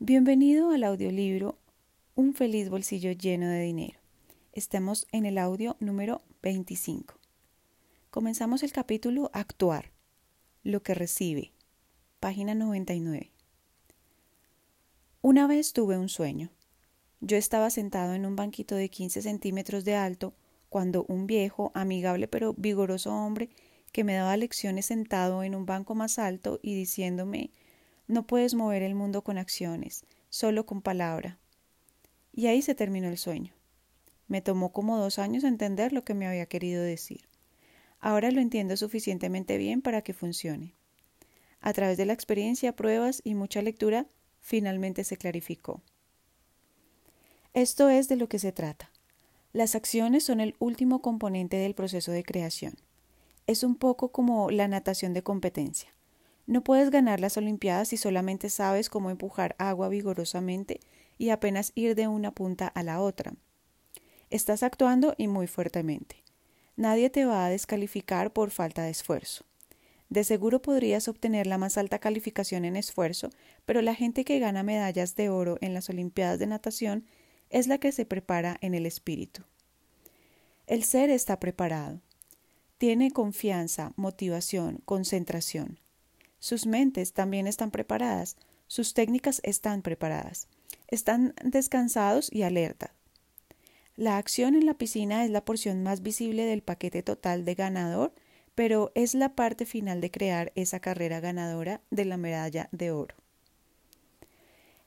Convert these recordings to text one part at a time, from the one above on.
Bienvenido al audiolibro Un feliz bolsillo lleno de dinero. Estamos en el audio número 25. Comenzamos el capítulo Actuar. Lo que recibe. Página 99. Una vez tuve un sueño. Yo estaba sentado en un banquito de 15 centímetros de alto cuando un viejo, amigable pero vigoroso hombre que me daba lecciones sentado en un banco más alto y diciéndome no puedes mover el mundo con acciones, solo con palabra. Y ahí se terminó el sueño. Me tomó como dos años entender lo que me había querido decir. Ahora lo entiendo suficientemente bien para que funcione. A través de la experiencia, pruebas y mucha lectura, finalmente se clarificó. Esto es de lo que se trata. Las acciones son el último componente del proceso de creación. Es un poco como la natación de competencia. No puedes ganar las Olimpiadas si solamente sabes cómo empujar agua vigorosamente y apenas ir de una punta a la otra. Estás actuando y muy fuertemente. Nadie te va a descalificar por falta de esfuerzo. De seguro podrías obtener la más alta calificación en esfuerzo, pero la gente que gana medallas de oro en las Olimpiadas de natación es la que se prepara en el espíritu. El ser está preparado. Tiene confianza, motivación, concentración. Sus mentes también están preparadas, sus técnicas están preparadas, están descansados y alerta. La acción en la piscina es la porción más visible del paquete total de ganador, pero es la parte final de crear esa carrera ganadora de la medalla de oro.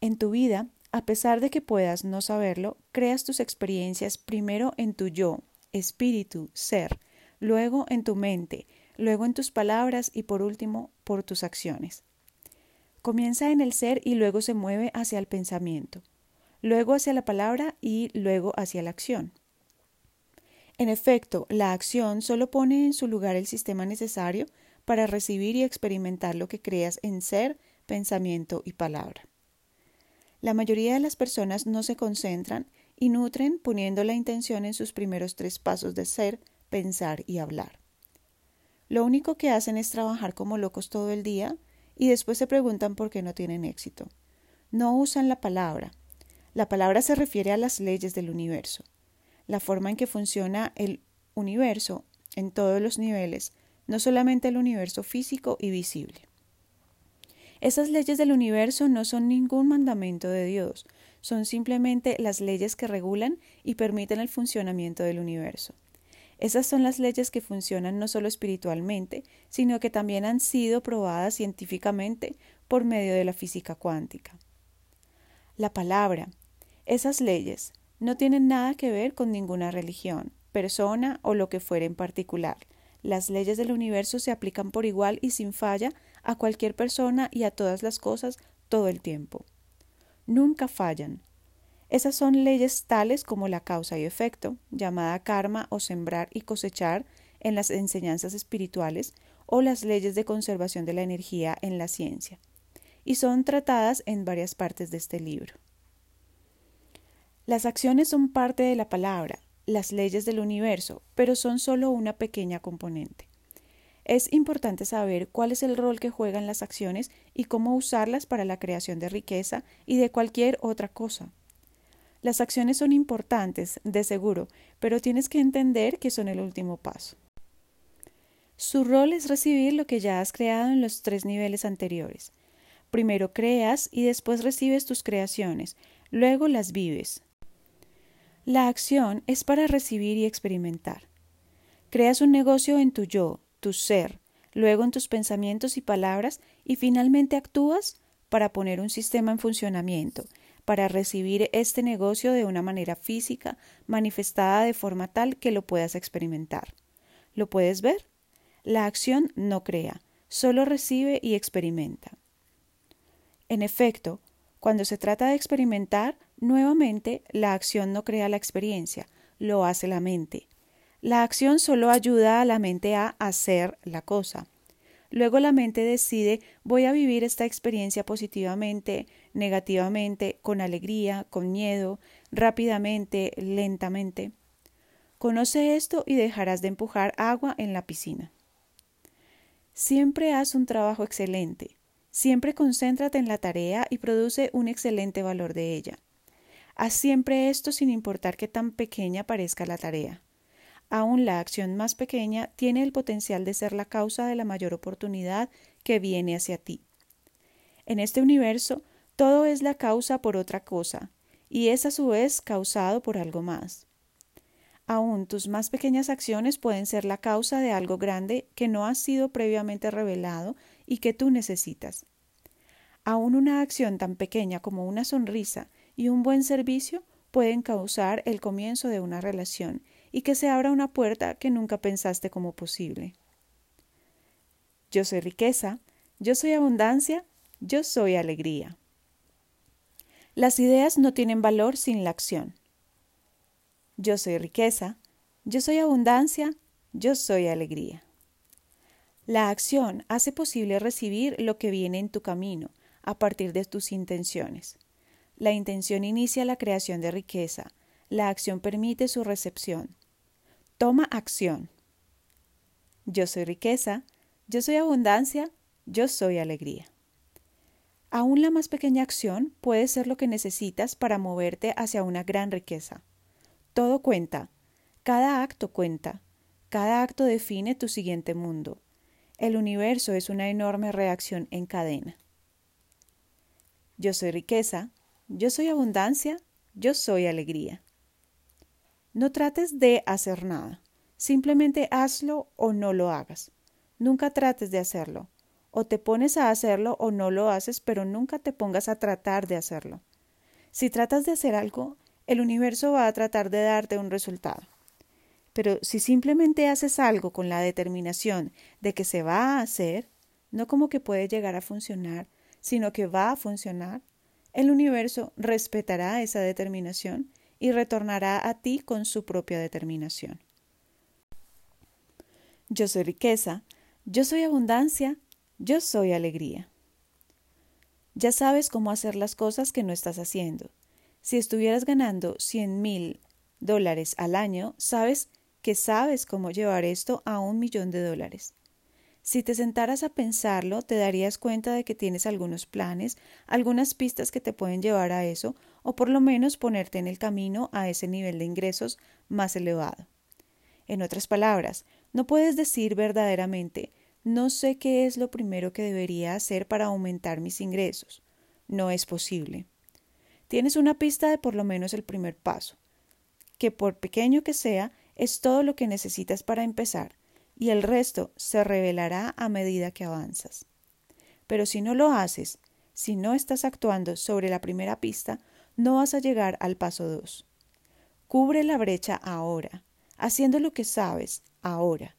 En tu vida, a pesar de que puedas no saberlo, creas tus experiencias primero en tu yo, espíritu, ser, luego en tu mente, luego en tus palabras y por último por tus acciones. Comienza en el ser y luego se mueve hacia el pensamiento, luego hacia la palabra y luego hacia la acción. En efecto, la acción solo pone en su lugar el sistema necesario para recibir y experimentar lo que creas en ser, pensamiento y palabra. La mayoría de las personas no se concentran y nutren poniendo la intención en sus primeros tres pasos de ser, pensar y hablar. Lo único que hacen es trabajar como locos todo el día y después se preguntan por qué no tienen éxito. No usan la palabra. La palabra se refiere a las leyes del universo, la forma en que funciona el universo en todos los niveles, no solamente el universo físico y visible. Esas leyes del universo no son ningún mandamiento de Dios, son simplemente las leyes que regulan y permiten el funcionamiento del universo. Esas son las leyes que funcionan no solo espiritualmente, sino que también han sido probadas científicamente por medio de la física cuántica. La palabra, esas leyes, no tienen nada que ver con ninguna religión, persona o lo que fuera en particular. Las leyes del universo se aplican por igual y sin falla a cualquier persona y a todas las cosas todo el tiempo. Nunca fallan, esas son leyes tales como la causa y efecto, llamada karma o sembrar y cosechar en las enseñanzas espirituales, o las leyes de conservación de la energía en la ciencia, y son tratadas en varias partes de este libro. Las acciones son parte de la palabra, las leyes del universo, pero son solo una pequeña componente. Es importante saber cuál es el rol que juegan las acciones y cómo usarlas para la creación de riqueza y de cualquier otra cosa. Las acciones son importantes, de seguro, pero tienes que entender que son el último paso. Su rol es recibir lo que ya has creado en los tres niveles anteriores. Primero creas y después recibes tus creaciones, luego las vives. La acción es para recibir y experimentar. Creas un negocio en tu yo, tu ser, luego en tus pensamientos y palabras y finalmente actúas para poner un sistema en funcionamiento, para recibir este negocio de una manera física, manifestada de forma tal que lo puedas experimentar. ¿Lo puedes ver? La acción no crea, solo recibe y experimenta. En efecto, cuando se trata de experimentar, nuevamente la acción no crea la experiencia, lo hace la mente. La acción solo ayuda a la mente a hacer la cosa. Luego la mente decide voy a vivir esta experiencia positivamente, negativamente, con alegría, con miedo, rápidamente, lentamente. Conoce esto y dejarás de empujar agua en la piscina. Siempre haz un trabajo excelente. Siempre concéntrate en la tarea y produce un excelente valor de ella. Haz siempre esto sin importar qué tan pequeña parezca la tarea. Aún la acción más pequeña tiene el potencial de ser la causa de la mayor oportunidad que viene hacia ti. En este universo, todo es la causa por otra cosa, y es a su vez causado por algo más. Aún tus más pequeñas acciones pueden ser la causa de algo grande que no ha sido previamente revelado y que tú necesitas. Aún una acción tan pequeña como una sonrisa y un buen servicio pueden causar el comienzo de una relación y que se abra una puerta que nunca pensaste como posible. Yo soy riqueza, yo soy abundancia, yo soy alegría. Las ideas no tienen valor sin la acción. Yo soy riqueza, yo soy abundancia, yo soy alegría. La acción hace posible recibir lo que viene en tu camino a partir de tus intenciones. La intención inicia la creación de riqueza, la acción permite su recepción. Toma acción. Yo soy riqueza, yo soy abundancia, yo soy alegría. Aún la más pequeña acción puede ser lo que necesitas para moverte hacia una gran riqueza. Todo cuenta. Cada acto cuenta. Cada acto define tu siguiente mundo. El universo es una enorme reacción en cadena. Yo soy riqueza, yo soy abundancia, yo soy alegría. No trates de hacer nada. Simplemente hazlo o no lo hagas. Nunca trates de hacerlo. O te pones a hacerlo o no lo haces, pero nunca te pongas a tratar de hacerlo. Si tratas de hacer algo, el universo va a tratar de darte un resultado. Pero si simplemente haces algo con la determinación de que se va a hacer, no como que puede llegar a funcionar, sino que va a funcionar, el universo respetará esa determinación y retornará a ti con su propia determinación. Yo soy riqueza, yo soy abundancia, yo soy alegría. Ya sabes cómo hacer las cosas que no estás haciendo. Si estuvieras ganando cien mil dólares al año, sabes que sabes cómo llevar esto a un millón de dólares. Si te sentaras a pensarlo, te darías cuenta de que tienes algunos planes, algunas pistas que te pueden llevar a eso, o por lo menos ponerte en el camino a ese nivel de ingresos más elevado. En otras palabras, no puedes decir verdaderamente no sé qué es lo primero que debería hacer para aumentar mis ingresos. No es posible. Tienes una pista de por lo menos el primer paso, que por pequeño que sea, es todo lo que necesitas para empezar, y el resto se revelará a medida que avanzas. Pero si no lo haces, si no estás actuando sobre la primera pista, no vas a llegar al paso dos. Cubre la brecha ahora, haciendo lo que sabes ahora.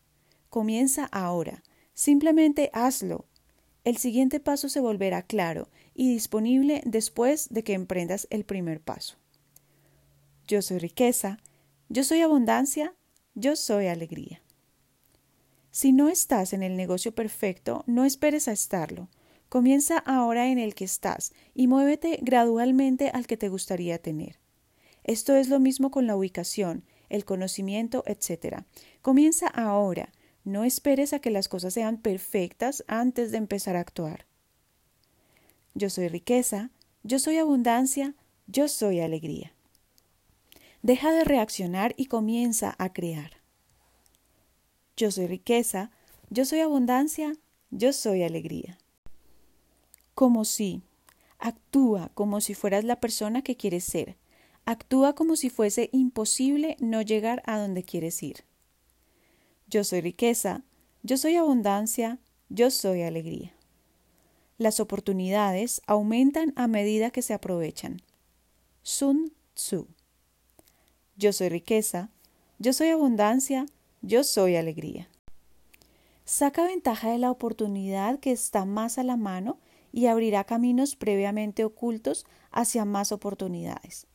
Comienza ahora. Simplemente hazlo. El siguiente paso se volverá claro y disponible después de que emprendas el primer paso. Yo soy riqueza, yo soy abundancia, yo soy alegría. Si no estás en el negocio perfecto, no esperes a estarlo. Comienza ahora en el que estás y muévete gradualmente al que te gustaría tener. Esto es lo mismo con la ubicación, el conocimiento, etc. Comienza ahora. No esperes a que las cosas sean perfectas antes de empezar a actuar. Yo soy riqueza, yo soy abundancia, yo soy alegría. Deja de reaccionar y comienza a crear. Yo soy riqueza, yo soy abundancia, yo soy alegría. Como si, actúa como si fueras la persona que quieres ser. Actúa como si fuese imposible no llegar a donde quieres ir. Yo soy riqueza, yo soy abundancia, yo soy alegría. Las oportunidades aumentan a medida que se aprovechan. Sun Tzu yo soy riqueza, yo soy abundancia, yo soy alegría. Saca ventaja de la oportunidad que está más a la mano y abrirá caminos previamente ocultos hacia más oportunidades.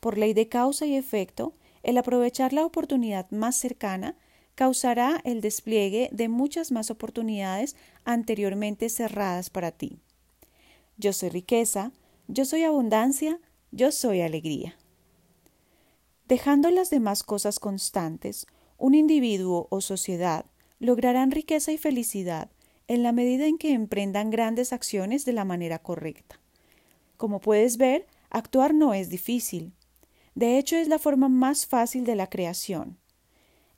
Por ley de causa y efecto, el aprovechar la oportunidad más cercana causará el despliegue de muchas más oportunidades anteriormente cerradas para ti. Yo soy riqueza, yo soy abundancia, yo soy alegría. Dejando las demás cosas constantes, un individuo o sociedad lograrán riqueza y felicidad en la medida en que emprendan grandes acciones de la manera correcta. Como puedes ver, actuar no es difícil. De hecho, es la forma más fácil de la creación.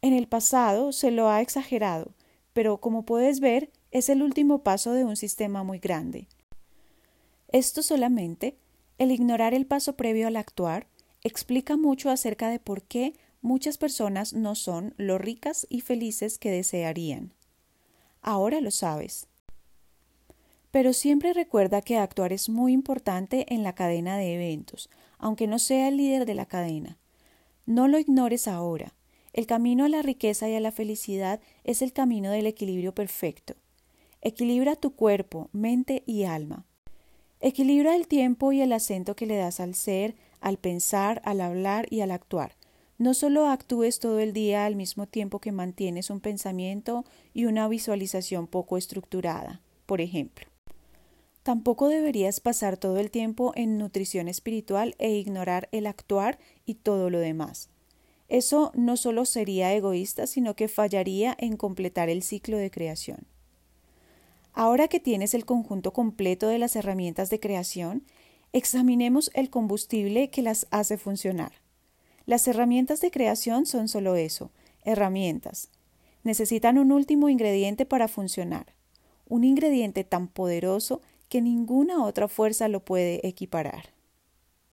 En el pasado se lo ha exagerado, pero como puedes ver, es el último paso de un sistema muy grande. Esto solamente, el ignorar el paso previo al actuar, explica mucho acerca de por qué muchas personas no son lo ricas y felices que desearían. Ahora lo sabes. Pero siempre recuerda que actuar es muy importante en la cadena de eventos, aunque no sea el líder de la cadena. No lo ignores ahora. El camino a la riqueza y a la felicidad es el camino del equilibrio perfecto. Equilibra tu cuerpo, mente y alma. Equilibra el tiempo y el acento que le das al ser, al pensar, al hablar y al actuar. No solo actúes todo el día al mismo tiempo que mantienes un pensamiento y una visualización poco estructurada, por ejemplo. Tampoco deberías pasar todo el tiempo en nutrición espiritual e ignorar el actuar y todo lo demás. Eso no solo sería egoísta, sino que fallaría en completar el ciclo de creación. Ahora que tienes el conjunto completo de las herramientas de creación, examinemos el combustible que las hace funcionar. Las herramientas de creación son solo eso, herramientas. Necesitan un último ingrediente para funcionar, un ingrediente tan poderoso que ninguna otra fuerza lo puede equiparar.